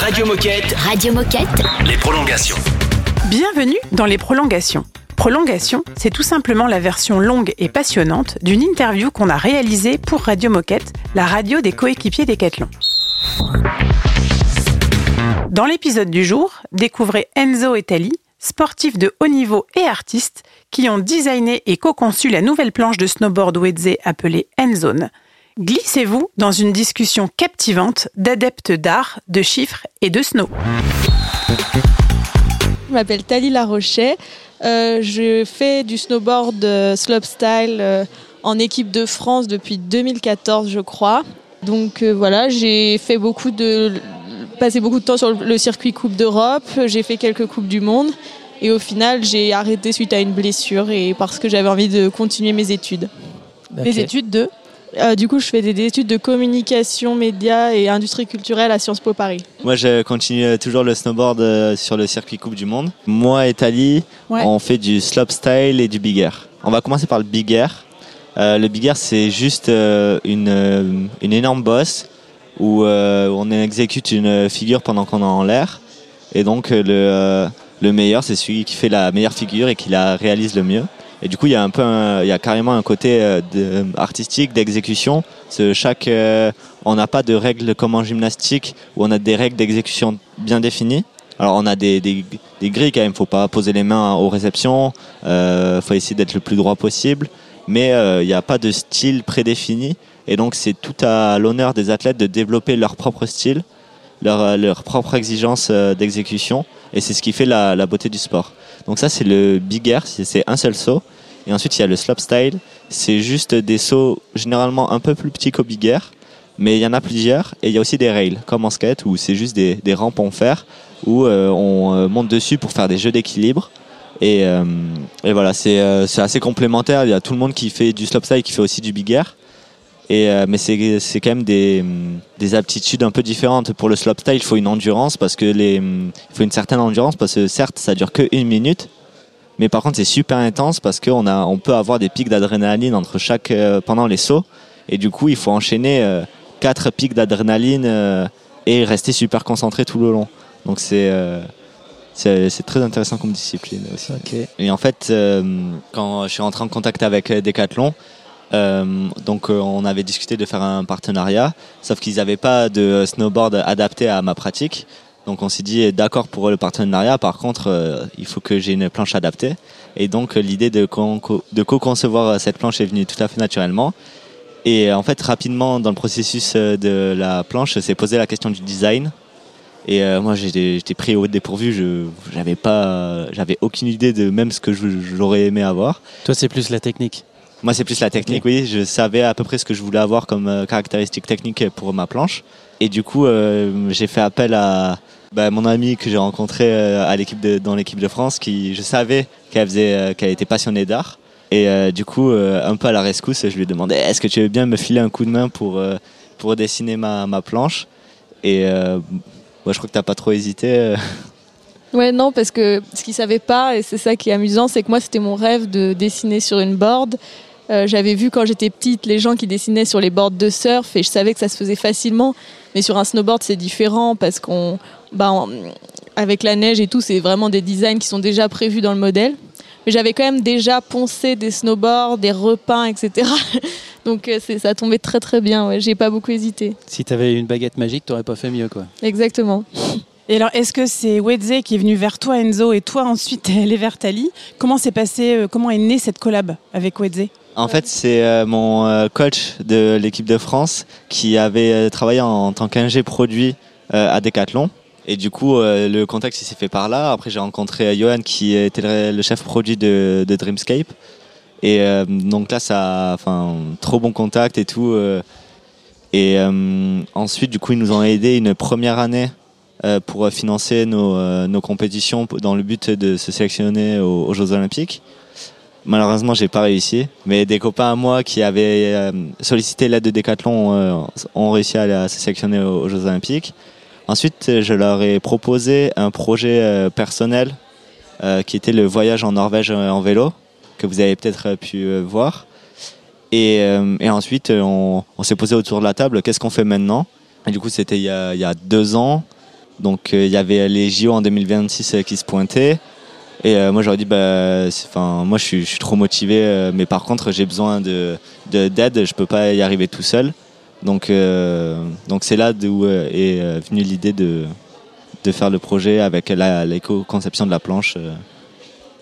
Radio Moquette, Radio Moquette. les prolongations. Bienvenue dans les prolongations. Prolongation, c'est tout simplement la version longue et passionnante d'une interview qu'on a réalisée pour Radio Moquette, la radio des coéquipiers Decathlon. Dans l'épisode du jour, découvrez Enzo et Tali, sportifs de haut niveau et artistes, qui ont designé et co-conçu la nouvelle planche de snowboard Wedze appelée Endzone. Glissez-vous dans une discussion captivante d'adeptes d'art, de chiffres et de snow. Je m'appelle Tali Larochet. Euh, je fais du snowboard euh, slopestyle euh, en équipe de France depuis 2014, je crois. Donc euh, voilà, j'ai fait beaucoup de passé beaucoup de temps sur le circuit Coupe d'Europe, j'ai fait quelques coupes du monde et au final, j'ai arrêté suite à une blessure et parce que j'avais envie de continuer mes études. Les études de Euh, du coup, je fais des études de communication, médias et industrie culturelle à Sciences Po Paris. Moi, je continue toujours le snowboard euh, sur le circuit Coupe du Monde. Moi et Tali, Ouais. on fait du slopestyle et du big air. On va commencer par le big air. Euh, le big air, c'est juste une, une énorme bosse où on exécute une figure pendant qu'on est en l'air. Et donc, le, le meilleur, c'est celui qui fait la meilleure figure et qui la réalise le mieux. Et du coup, il y a un peu, il y a carrément un côté euh, artistique, d'exécution. Chaque, euh, on n'a pas de règles comme en gymnastique où on a des règles d'exécution bien définies. Alors on a des, des, des grilles quand même, faut pas poser les mains aux réceptions, euh, faut essayer d'être le plus droit possible, mais euh, il n'y a pas de style prédéfini. Et donc c'est tout à l'honneur des athlètes de développer leur propre style, leur, leur propre exigence d'exécution et c'est ce qui fait la, la beauté du sport. Donc ça c'est le big air, c'est un seul saut et ensuite il y a le slopestyle, c'est juste des sauts généralement un peu plus petits qu'au big air, mais il y en a plusieurs et il y a aussi des rails comme en skate où c'est juste des, des rampes en fer où euh, on euh, monte dessus pour faire des jeux d'équilibre. Et, euh, et voilà, c'est euh, assez complémentaire. Il y a tout le monde qui fait du slopestyle, qui fait aussi du big air. Et, euh, mais c'est quand même des, des aptitudes un peu différentes. Pour le slopestyle, il faut une endurance parce que les, il faut une certaine endurance parce que certes, ça dure que une minute. Mais par contre, c'est super intense parce qu'on a, on peut avoir des pics d'adrénaline entre chaque, euh, pendant les sauts. Et du coup, il faut enchaîner euh, quatre pics d'adrénaline euh, et rester super concentré tout le long. Donc c'est c'est très intéressant comme discipline aussi. Et en fait, quand je suis rentré en contact avec Decathlon, donc euh, on avait discuté de faire un partenariat, sauf qu'ils n'avaient pas de snowboard adapté à ma pratique. Donc on s'est dit eh, d'accord pour le partenariat, par contre euh, il faut que j'ai une planche adaptée. Et donc euh, l'idée de, con- co- de co-concevoir euh, cette planche est venue tout à fait naturellement. Et euh, en fait rapidement dans le processus euh, de la planche, s'est posé la question du design. Et euh, moi j'étais pris au dépourvu, j'avais pas j'avais aucune idée de même ce que j'aurais aimé avoir. Toi, c'est plus la technique. Moi, c'est plus la technique, oui. Je savais à peu près ce que je voulais avoir comme euh, caractéristique technique pour ma planche. Et du coup, euh, j'ai fait appel à bah, mon amie que j'ai rencontré euh, à l'équipe de, dans l'équipe de France, qui je savais qu'elle faisait, qu'elle était passionnée d'art. Et du coup, un peu à la rescousse, je lui ai demandé est-ce que tu veux bien me filer un coup de main pour pour dessiner ma, ma planche? Et moi, je crois que t'as pas trop hésité. Ouais, non, parce que ce qu'ils savaient pas, et c'est ça qui est amusant, c'est que moi, c'était mon rêve de dessiner sur une board. Euh, J'avais vu quand j'étais petite les gens qui dessinaient sur les boards de surf et je savais que ça se faisait facilement. Mais sur un snowboard, c'est différent parce qu'on, bah, on- avec la neige et tout, c'est vraiment des designs qui sont déjà prévus dans le modèle. Mais j'avais quand même déjà poncé des snowboards, des repeints, etc. Donc euh, c'est- ça tombait très très bien. Ouais. J'ai pas beaucoup hésité. Si t'avais une baguette magique, t'aurais pas fait mieux, quoi. Exactement. Et alors, est-ce que c'est Wedze qui est venu vers toi, Enzo, et toi ensuite elle est vers Tali? Comment s'est passé, euh, comment est née cette collab avec Wedze? En fait, c'est euh, mon euh, coach de l'équipe de France qui avait euh, travaillé en, tant qu'ingé produit à Decathlon. Et du coup, le contact s'est fait par là. Après, j'ai rencontré Johan qui était le, chef produit de, Dreamscape. Et donc là, ça, enfin, trop bon contact et tout. et ensuite, du coup, ils nous ont aidé une première année pour financer nos, compétitions dans le but de se sélectionner aux Jeux Olympiques. Malheureusement, j'ai pas réussi, mais des copains à moi qui avaient euh, sollicité l'aide de Decathlon euh, ont réussi à, se sélectionner aux, Jeux Olympiques. Ensuite, je leur ai proposé un projet euh, personnel qui était le voyage en Norvège en vélo, que vous avez peut-être pu voir. Et, ensuite, on, s'est posé autour de la table, qu'est-ce qu'on fait maintenant? Du coup, c'était il, y a- deux ans. Donc il y avait les JO en 2026 euh, qui se pointaient. Et euh, moi j'aurais dit, bah, enfin, moi je suis, je suis trop motivé, euh, mais par contre j'ai besoin de de- d'aide, je peux pas y arriver tout seul. Donc euh, donc c'est là d'où euh, est venue l'idée de de faire le projet avec la- l'éco-conception de la planche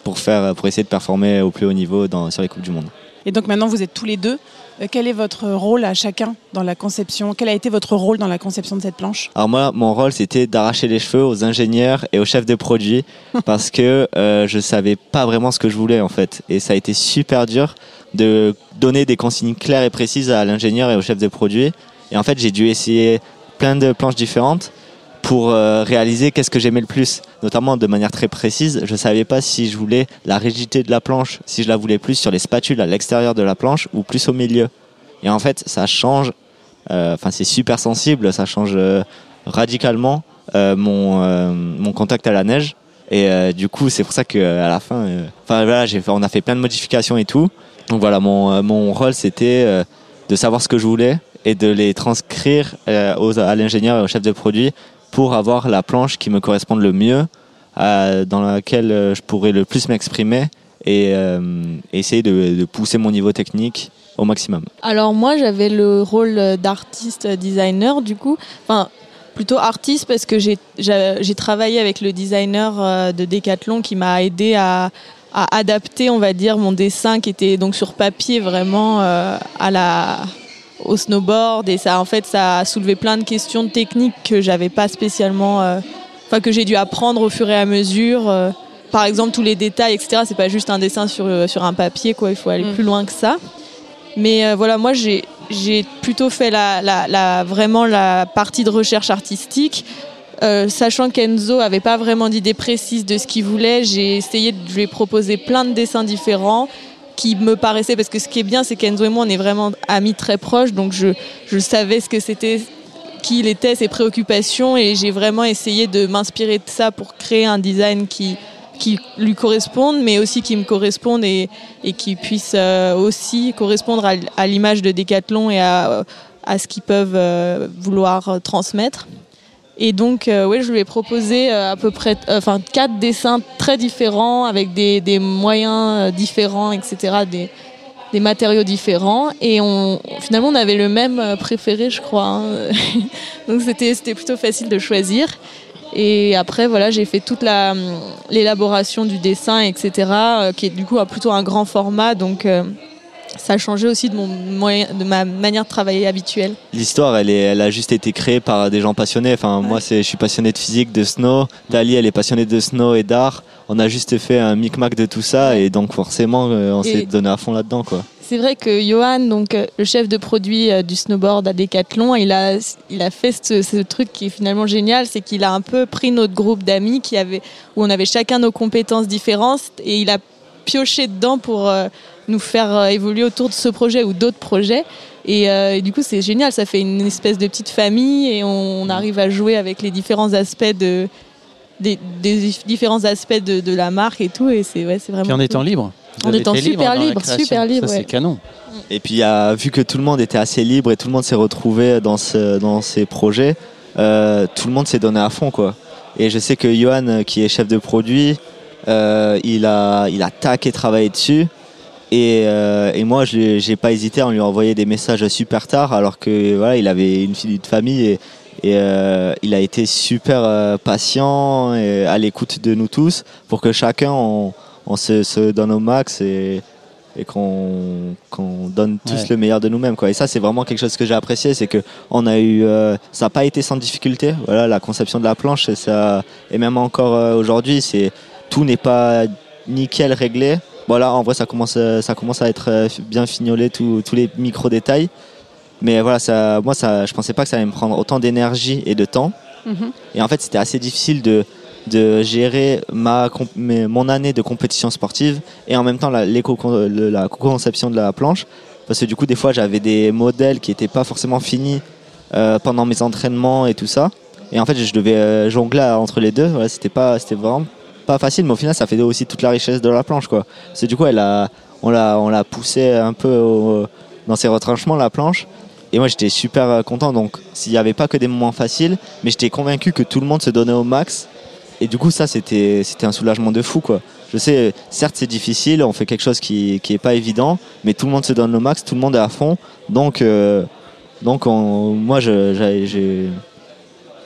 pour faire pour essayer de performer au plus haut niveau dans, sur les coupes du monde. Et donc maintenant, vous êtes tous les deux. Euh, Quel est votre rôle à chacun dans la conception? Quel a été votre rôle dans la conception de cette planche? Alors moi, mon rôle, c'était d'arracher les cheveux aux ingénieurs et aux chefs de produit parce que euh, je savais pas vraiment ce que je voulais en fait. Et ça a été super dur de donner des consignes claires et précises à l'ingénieur et au chef de produit. Et en fait, j'ai dû essayer plein de planches différentes pour euh, réaliser qu'est-ce que j'aimais le plus, notamment de manière très précise. Je savais pas si je voulais la rigidité de la planche, si je la voulais plus sur les spatules à l'extérieur de la planche ou plus au milieu. Et en fait, ça change. euh, Enfin, c'est super sensible, ça change euh, radicalement mon mon contact à la neige. Et du coup, c'est pour ça que à la fin, enfin voilà, on a fait plein de modifications et tout. Donc voilà, mon mon rôle c'était de savoir ce que je voulais et de les transcrire aux, à l'ingénieur et au chef de produit pour avoir la planche qui me corresponde le mieux, euh, dans laquelle euh, je pourrais le plus m'exprimer et euh, essayer de, pousser mon niveau technique au maximum. Alors moi j'avais le rôle d'artiste designer du coup, enfin plutôt artiste parce que j'ai travaillé avec le designer de Decathlon qui m'a aidé à, adapter on va dire mon dessin qui était donc sur papier vraiment à la au snowboard et ça en fait ça a soulevé plein de questions techniques que j'avais pas spécialement euh, enfin que j'ai dû apprendre au fur et à mesure euh, par exemple tous les détails etc c'est pas juste un dessin sur euh, sur un papier quoi il faut aller Mm. plus loin que ça mais euh, voilà, moi j'ai j'ai plutôt fait la, la, la- vraiment la partie de recherche artistique. Sachant qu'Enzo avait pas vraiment d'idée précise de ce qu'il voulait, j'ai essayé de lui proposer plein de dessins différents qui me paraissaient parce que ce qui est bien c'est qu'Enzo et moi on est vraiment amis très proches donc je, je savais ce que c'était qui il était, ses préoccupations et j'ai vraiment essayé de m'inspirer de ça pour créer un design qui qui lui corresponde mais aussi qui me corresponde et, et qui puisse euh, aussi correspondre à l'image de Decathlon et à, à ce qu'ils peuvent euh, vouloir euh, transmettre. Et donc, euh, ouais, je lui ai proposé euh, à peu près, euh, enfin, quatre dessins très différents avec des, moyens différents, etc., des, matériaux différents. Et finalement, on avait le même préféré, je crois. hein. donc, c'était, plutôt facile de choisir. Et après, voilà, j'ai fait toute la, l'élaboration du dessin, etc., qui est du coup à plutôt un grand format. Donc, ça a changé aussi de, mon moyen, de ma manière de travailler habituelle. L'histoire, elle, est, elle a juste été créée par des gens passionnés. Enfin, moi, c'est, je suis passionné de physique, de snow. Dali, elle est passionnée de snow et d'art. On a juste fait un micmac de tout ça et donc forcément, euh, on s'est donné à fond là-dedans, quoi. C'est vrai que Johan, donc euh, le chef de produit euh, du snowboard à Decathlon, il a, il a fait ce, ce truc qui est finalement génial, c'est qu'il a un peu pris notre groupe d'amis qui avait, où on avait chacun nos compétences différentes et il a pioché dedans pour euh, nous faire euh, évoluer autour de ce projet ou d'autres projets. Et, euh, et du coup, c'est génial, ça fait une espèce de petite famille et on, on arrive à jouer avec les différents aspects de des, des différents aspects de, de la marque et tout et c'est ouais, c'est vraiment Puis en cool. étant libre. Vous En étant super libre, création. super libre, Ça, ouais. c'est canon. Et puis, euh, vu que tout le monde était assez libre et tout le monde s'est retrouvé dans, ce, dans ces projets, euh, tout le monde s'est donné à fond, quoi. Et je sais que Johan, qui est chef de produit, euh, il, a, il a taqué travaillé dessus. Et, euh, et moi, j'ai pas hésité à lui envoyer des messages super tard, alors que voilà, il avait une fille de famille et, et euh, il a été super euh, patient et à l'écoute de nous tous pour que chacun on, on se, se donne au max et, et qu'on qu'on donne tous Ouais. le meilleur de nous-mêmes. Et ça c'est vraiment quelque chose que j'ai apprécié, c'est que on a eu euh, ça n'a pas été sans difficulté. Voilà, la conception de la planche et ça et même encore euh, aujourd'hui, c'est tout n'est pas nickel réglé. Voilà, en vrai ça commence euh, ça commence à être euh, bien fignolé tous tous les micro détails. Mais voilà, ça moi ça je pensais pas que ça allait me prendre autant d'énergie et de temps. Mhm. Et en fait, c'était assez difficile de, de gérer ma, mes- mon année de compétition sportive et en même temps la, la conception de la planche. Parce que du coup, des fois, j'avais des modèles qui n'étaient pas forcément finis euh, pendant mes entraînements et tout ça. Et en fait, je devais euh, jongler entre les deux. Voilà, c'était pas, c'était vraiment pas facile, mais au final, ça fait aussi toute la richesse de la planche, quoi. Que du coup, elle a, on l'a, on l'a poussé un peu au- dans ses retranchements, la planche. Et moi, j'étais super content. Donc, s'il n'y avait pas que des moments faciles, mais j'étais convaincu que tout le monde se donnait au max. Et du coup, ça, c'était, c'était un soulagement de fou, quoi. Je sais, certes, c'est difficile, on fait quelque chose qui, qui est pas évident, mais tout le monde se donne au max, tout le monde est à fond. Donc, euh, donc on- moi, j'ai,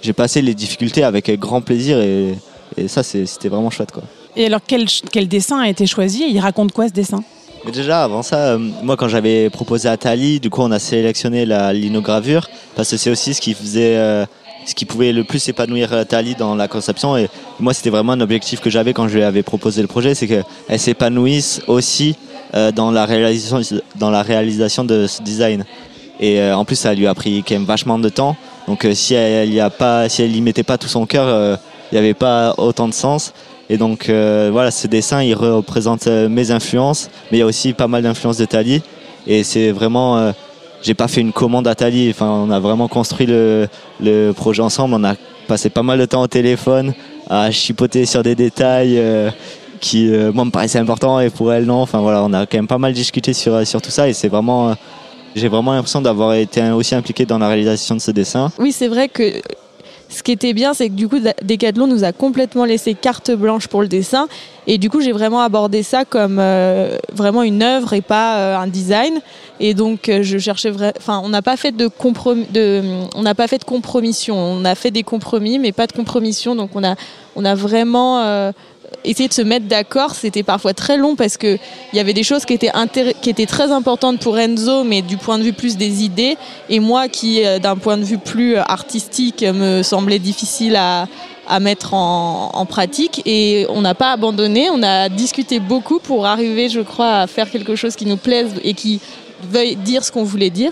j'ai passé les difficultés avec grand plaisir et, et ça, c'était vraiment chouette, quoi. Et alors, quel, quel dessin a été choisi il raconte quoi ce dessin? Mais déjà, avant ça, euh, moi, quand j'avais proposé à Tali, du coup, on a sélectionné la linogravure parce que c'est aussi ce qui faisait, euh, ce qui pouvait le plus épanouir euh, Tali dans la conception. Et moi, c'était vraiment un objectif que j'avais quand je lui avais proposé le projet, c'est qu'elle s'épanouisse aussi euh, dans la réalisation, dans la réalisation de ce design. Et en plus, ça lui a pris quand même vachement de temps. Donc, si elle y a pas, si elle y mettait pas tout son cœur, il n'y avait pas autant de sens. Et donc euh, voilà, ce dessin, il représente euh, mes influences, mais il y a aussi pas mal d'influences de Tali. Et c'est vraiment, euh, j'ai pas fait une commande à Tali. Enfin, on a vraiment construit le, le projet ensemble. On a passé pas mal de temps au téléphone à chipoter sur des détails euh, qui, euh, moi, me paraissaient importants et pour elle non. Enfin voilà, on a quand même pas mal discuté sur sur tout ça et c'est vraiment, euh, j'ai vraiment l'impression d'avoir été aussi impliqué dans la réalisation de ce dessin. Oui, c'est vrai que ce qui était bien, c'est que du coup, Decathlon nous a complètement laissé carte blanche pour le dessin. Et du coup, j'ai vraiment abordé ça comme euh, vraiment une œuvre et pas euh, un design. Et donc, euh, je cherchais vrai... Enfin, on n'a pas fait de compromis. On n'a pas fait de compromission. On a fait des compromis, mais pas de compromission. Donc, on a, on a vraiment essayé de se mettre d'accord. C'était parfois très long parce que il y avait des choses qui étaient qui étaient très importantes pour Enzo, mais du point de vue plus des idées. Et moi, qui euh, d'un point de vue plus euh, artistique, me semblait difficile à à mettre en, en pratique et on n'a pas abandonné, on a discuté beaucoup pour arriver, je crois, à faire quelque chose qui nous plaise et qui veuille dire ce qu'on voulait dire.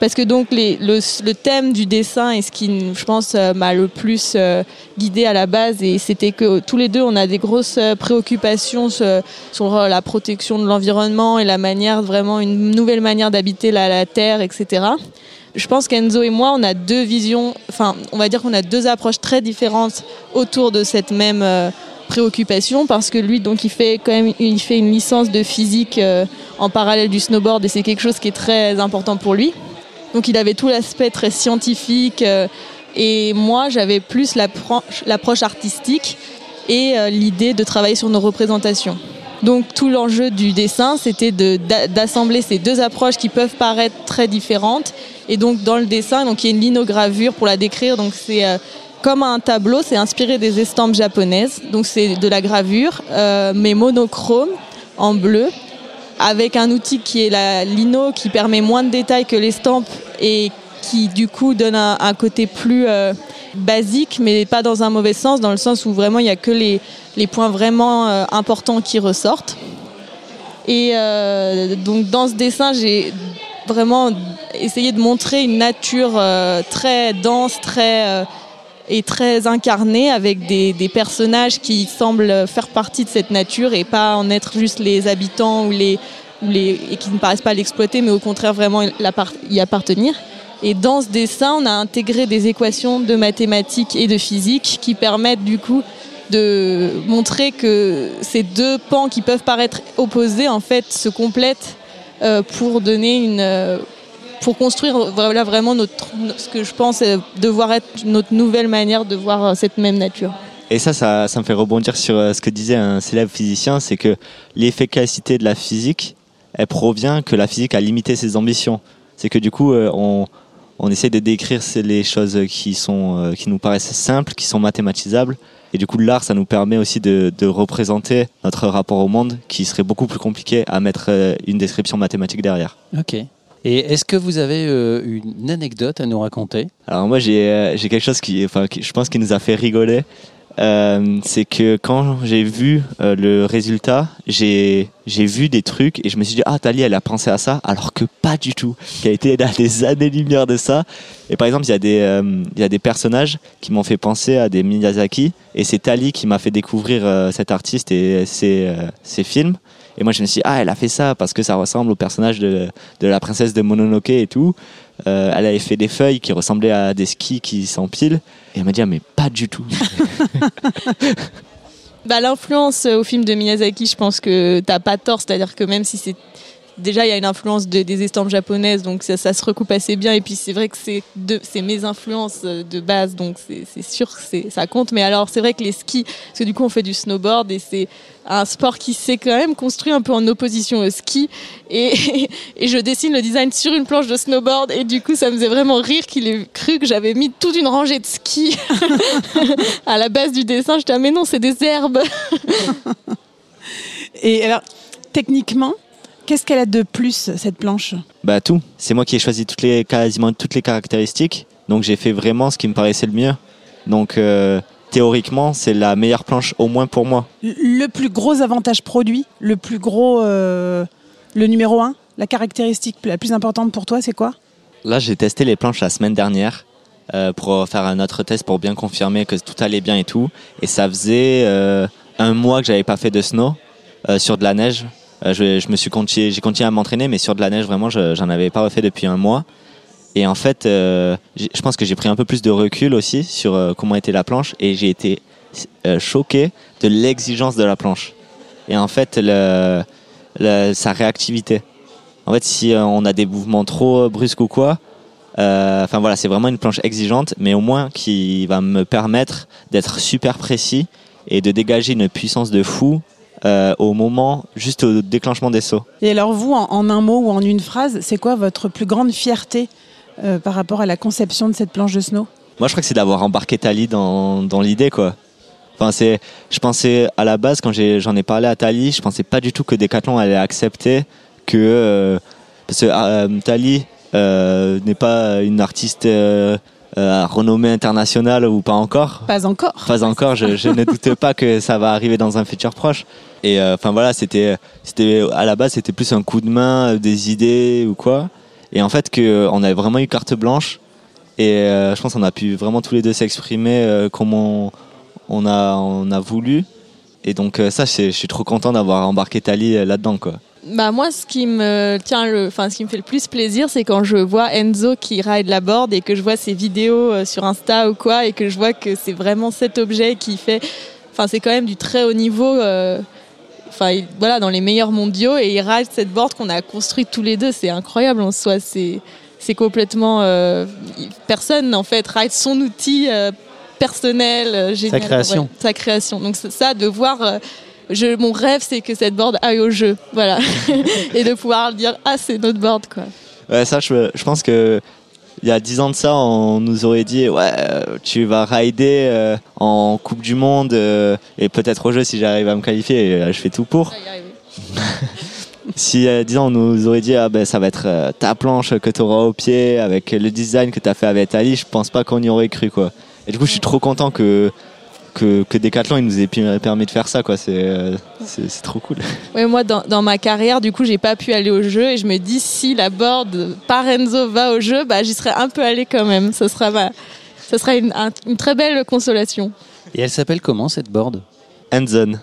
Parce que donc le, thème du dessin est ce qui, je pense, euh, m'a le plus euh, guidé à la base et c'était que tous les deux, on a des grosses euh, préoccupations sur, la protection de l'environnement et la manière, vraiment une nouvelle manière d'habiter la, Terre, etc. Je pense qu'Enzo et moi, on a deux visions, enfin, on va dire qu'on a deux approches très différentes autour de cette même préoccupation parce que lui, donc, il fait quand même, il fait une licence de physique en parallèle du snowboard et c'est quelque chose qui est très important pour lui. Donc, il avait tout l'aspect très scientifique euh, et moi, j'avais plus l'approche artistique et euh, l'idée de travailler sur nos représentations. Donc tout l'enjeu du dessin, c'était d'assembler ces deux approches qui peuvent paraître très différentes. Et donc dans le dessin, donc il y a une linogravure pour la décrire. Donc c'est euh, comme un tableau, c'est inspiré des estampes japonaises. Donc c'est de la gravure, mais monochrome en bleu, avec un outil qui est la lino, qui permet moins de détails que l'estampe et qui du coup donne un, côté plus euh, basique, mais pas dans un mauvais sens, dans le sens où vraiment il n'y a que les, points vraiment euh, importants qui ressortent. Et euh, donc dans ce dessin, j'ai vraiment essayé de montrer une nature très dense, très et très incarnée, avec des personnages qui semblent faire partie de cette nature et pas en être juste les habitants ou les, et qui ne paraissent pas l'exploiter, mais au contraire vraiment y appartenir. Et dans ce dessin, on a intégré des équations de mathématiques et de physique qui permettent du coup de montrer que ces deux pans qui peuvent paraître opposés en fait se complètent euh, pour donner une euh, pour construire voilà vraiment notre ce que je pense euh, devoir être notre nouvelle manière de voir cette même nature. Et ça, ça, me fait rebondir sur ce que disait un célèbre physicien, c'est que l'efficacité de la physique, elle provient que la physique a limité ses ambitions. C'est que du coup, euh, on, on essaie de décrire les choses qui, sont, euh, qui nous paraissent simples, qui sont mathématisables. Et du coup, l'art, ça nous permet aussi de, de représenter notre rapport au monde, qui serait beaucoup plus compliqué à mettre euh, une description mathématique derrière. Ok. Et est-ce que vous avez euh, une anecdote à nous raconter? Alors moi j'ai euh, quelque chose qui enfin qui, je pense qui nous a fait rigoler. Euh, c'est que quand j'ai vu euh, le résultat, j'ai j'ai vu des trucs et je me suis dit ah Tali elle a pensé à ça alors que pas du tout. Qui a été à des années lumière de ça. Et par exemple il y a des euh, il y a des personnages qui m'ont fait penser à des Miyazaki et c'est Tali qui m'a fait découvrir cet artiste et ses ses films. Et moi je me suis dit ah elle a fait ça parce que ça ressemble au personnage de de la princesse de Mononoke et tout. Euh, elle avait fait des feuilles qui ressemblaient à des skis qui s'empilent. Et elle m'a dit, ah, mais pas du tout. Bah, l'influence euh, au film de Miyazaki, je pense que t'as pas tort, c'est-à-dire que même si c'est déjà il y a une influence de- des estampes japonaises, donc ça, se recoupe assez bien. Et puis c'est vrai que c'est mes influences euh, de base, donc c'est sûr que ça compte. Mais alors c'est vrai que les skis, parce que du coup on fait du snowboard et c'est un sport qui s'est quand même construit un peu en opposition au ski. Et, et je dessine le design sur une planche de snowboard et du coup ça me faisait vraiment rire qu'il ait cru que j'avais mis toute une rangée de skis à la base du dessin. J'étais ah, mais non c'est des herbes. Et alors, techniquement, qu'est-ce qu'elle a de plus, cette planche Bah tout. C'est moi qui ai choisi toutes les, quasiment toutes les caractéristiques. Donc j'ai fait vraiment ce qui me paraissait le mieux. Donc euh, théoriquement, c'est la meilleure planche au moins pour moi. Le plus gros avantage produit, le plus gros, euh, le numéro un, la caractéristique la plus importante pour toi, c'est quoi? Là, j'ai testé les planches la semaine dernière euh, pour faire un autre test pour bien confirmer que tout allait bien et tout. Et ça faisait euh, un mois que j'avais pas fait de snow euh, sur de la neige. Euh, je, me suis j'ai continué à m'entraîner, mais sur de la neige vraiment, je- j'en avais pas refait depuis un mois. Et en fait, euh, je pense que j'ai pris un peu plus de recul aussi sur euh, comment était la planche et j'ai été choqué de l'exigence de la planche. Et en fait, sa réactivité. En fait, si on a des mouvements trop brusques ou quoi, enfin voilà, c'est vraiment une planche exigeante, mais au moins qui va me permettre d'être super précis et de dégager une puissance de fou euh, au moment, juste au déclenchement des sauts. Et alors vous, en, en un mot ou en une phrase, c'est quoi votre plus grande fierté euh, par rapport à la conception de cette planche de snow? Moi, je crois que c'est d'avoir embarqué Tali dans, dans l'idée, quoi. Enfin, c'est, je pensais à la base quand j'en ai parlé à Tali, je pensais pas du tout que Decathlon allait accepter que euh, parce que Tali n'est pas une artiste euh, euh, renommée internationale ou pas encore? Pas encore. Pas encore, je, je ne doute pas que ça va arriver dans un futur proche. Et euh, enfin voilà, c'était, c'était à la base c'était plus un coup de main, euh, des idées ou quoi. Et en fait que on a vraiment eu carte blanche. Et euh, je pense qu'on a pu vraiment tous les deux s'exprimer euh, comme on, on a on a voulu. Et donc euh, ça, c'est- je suis trop content d'avoir embarqué Tali euh, là-dedans quoi. Bah moi, ce qui me tient, le, enfin ce qui me fait le plus plaisir, c'est quand je vois Enzo qui ride la board et que je vois ses vidéos euh, sur Insta ou quoi, et que je vois que c'est vraiment cet objet qui fait, enfin c'est quand même du très haut niveau. euh, Enfin il- voilà, dans les meilleurs mondiaux et il ride cette board qu'on a construite tous les deux, c'est incroyable en soi. C'est c'est complètement euh, personne en fait ride son outil euh, personnel, génial. création. Ouais, sa création. Donc ça de voir. Je, mon rêve, c'est que cette board aille au jeu, voilà, et de pouvoir dire ah c'est notre board quoi. Ouais, ça, je, je pense que il y a 10 ans de ça, on nous aurait dit ouais, euh, tu vas rider euh, en Coupe du Monde euh, et peut-être au jeu si j'arrive à me qualifier. Et, euh, je fais tout pour. Si il y a 10 ans, on nous aurait dit ah ben ça va être ta planche que tu auras au pied avec le design que tu as fait avec Ali, je pense pas qu'on y aurait cru quoi. Et du coup, je suis trop content que que, que Decathlon il nous ait permis de faire ça quoi. C'est euh, c'est c'est trop cool. Ouais, moi, dans, dans ma carrière, du coup, j'ai pas pu aller au jeu et je me dis si la board par Enzo va au jeu, bah, j'y serais un peu allée quand même. Ce sera, ma- ce sera une, un- une très belle consolation. Et elle s'appelle comment cette board? Handzone.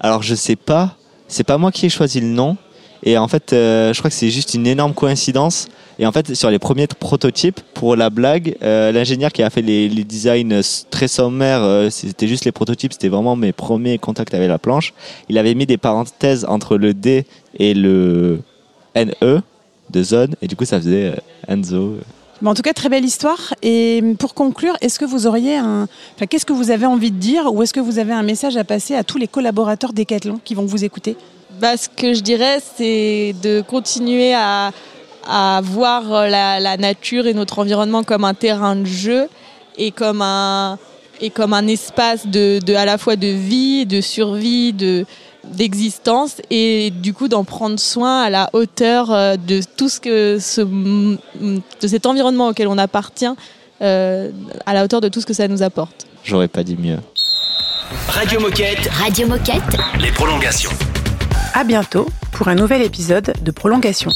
Alors je sais pas, c'est pas moi qui ai choisi le nom. Et en fait, euh, je crois que c'est juste une énorme coïncidence. Et en fait, sur les premiers prototypes, pour la blague, euh, l'ingénieur qui a fait les, designs très sommaires, euh, c'était juste les prototypes, c'était vraiment mes premiers contacts avec la planche. Il avait mis des parenthèses entre le D et le NE de zone, et du coup, ça faisait Enzo. Mais en tout cas, très belle histoire. Et pour conclure, est-ce que vous auriez un. Qu'est-ce que vous avez envie de dire ou est-ce que vous avez un message à passer à tous les collaborateurs Decathlon qui vont vous écouter? Bah, ce que je dirais, c'est de continuer à, à voir la, la nature et notre environnement comme un terrain de jeu et comme un, et comme un espace de, de, à la fois de vie, de survie, de, d'existence et du coup d'en prendre soin à la hauteur euh, de tout ce que ce, de cet environnement auquel on appartient, euh, à la hauteur de tout ce que ça nous apporte. J'aurais pas dit mieux. Radio Moquette, Radio Moquette. les prolongations. À bientôt pour un nouvel épisode de Prolongation.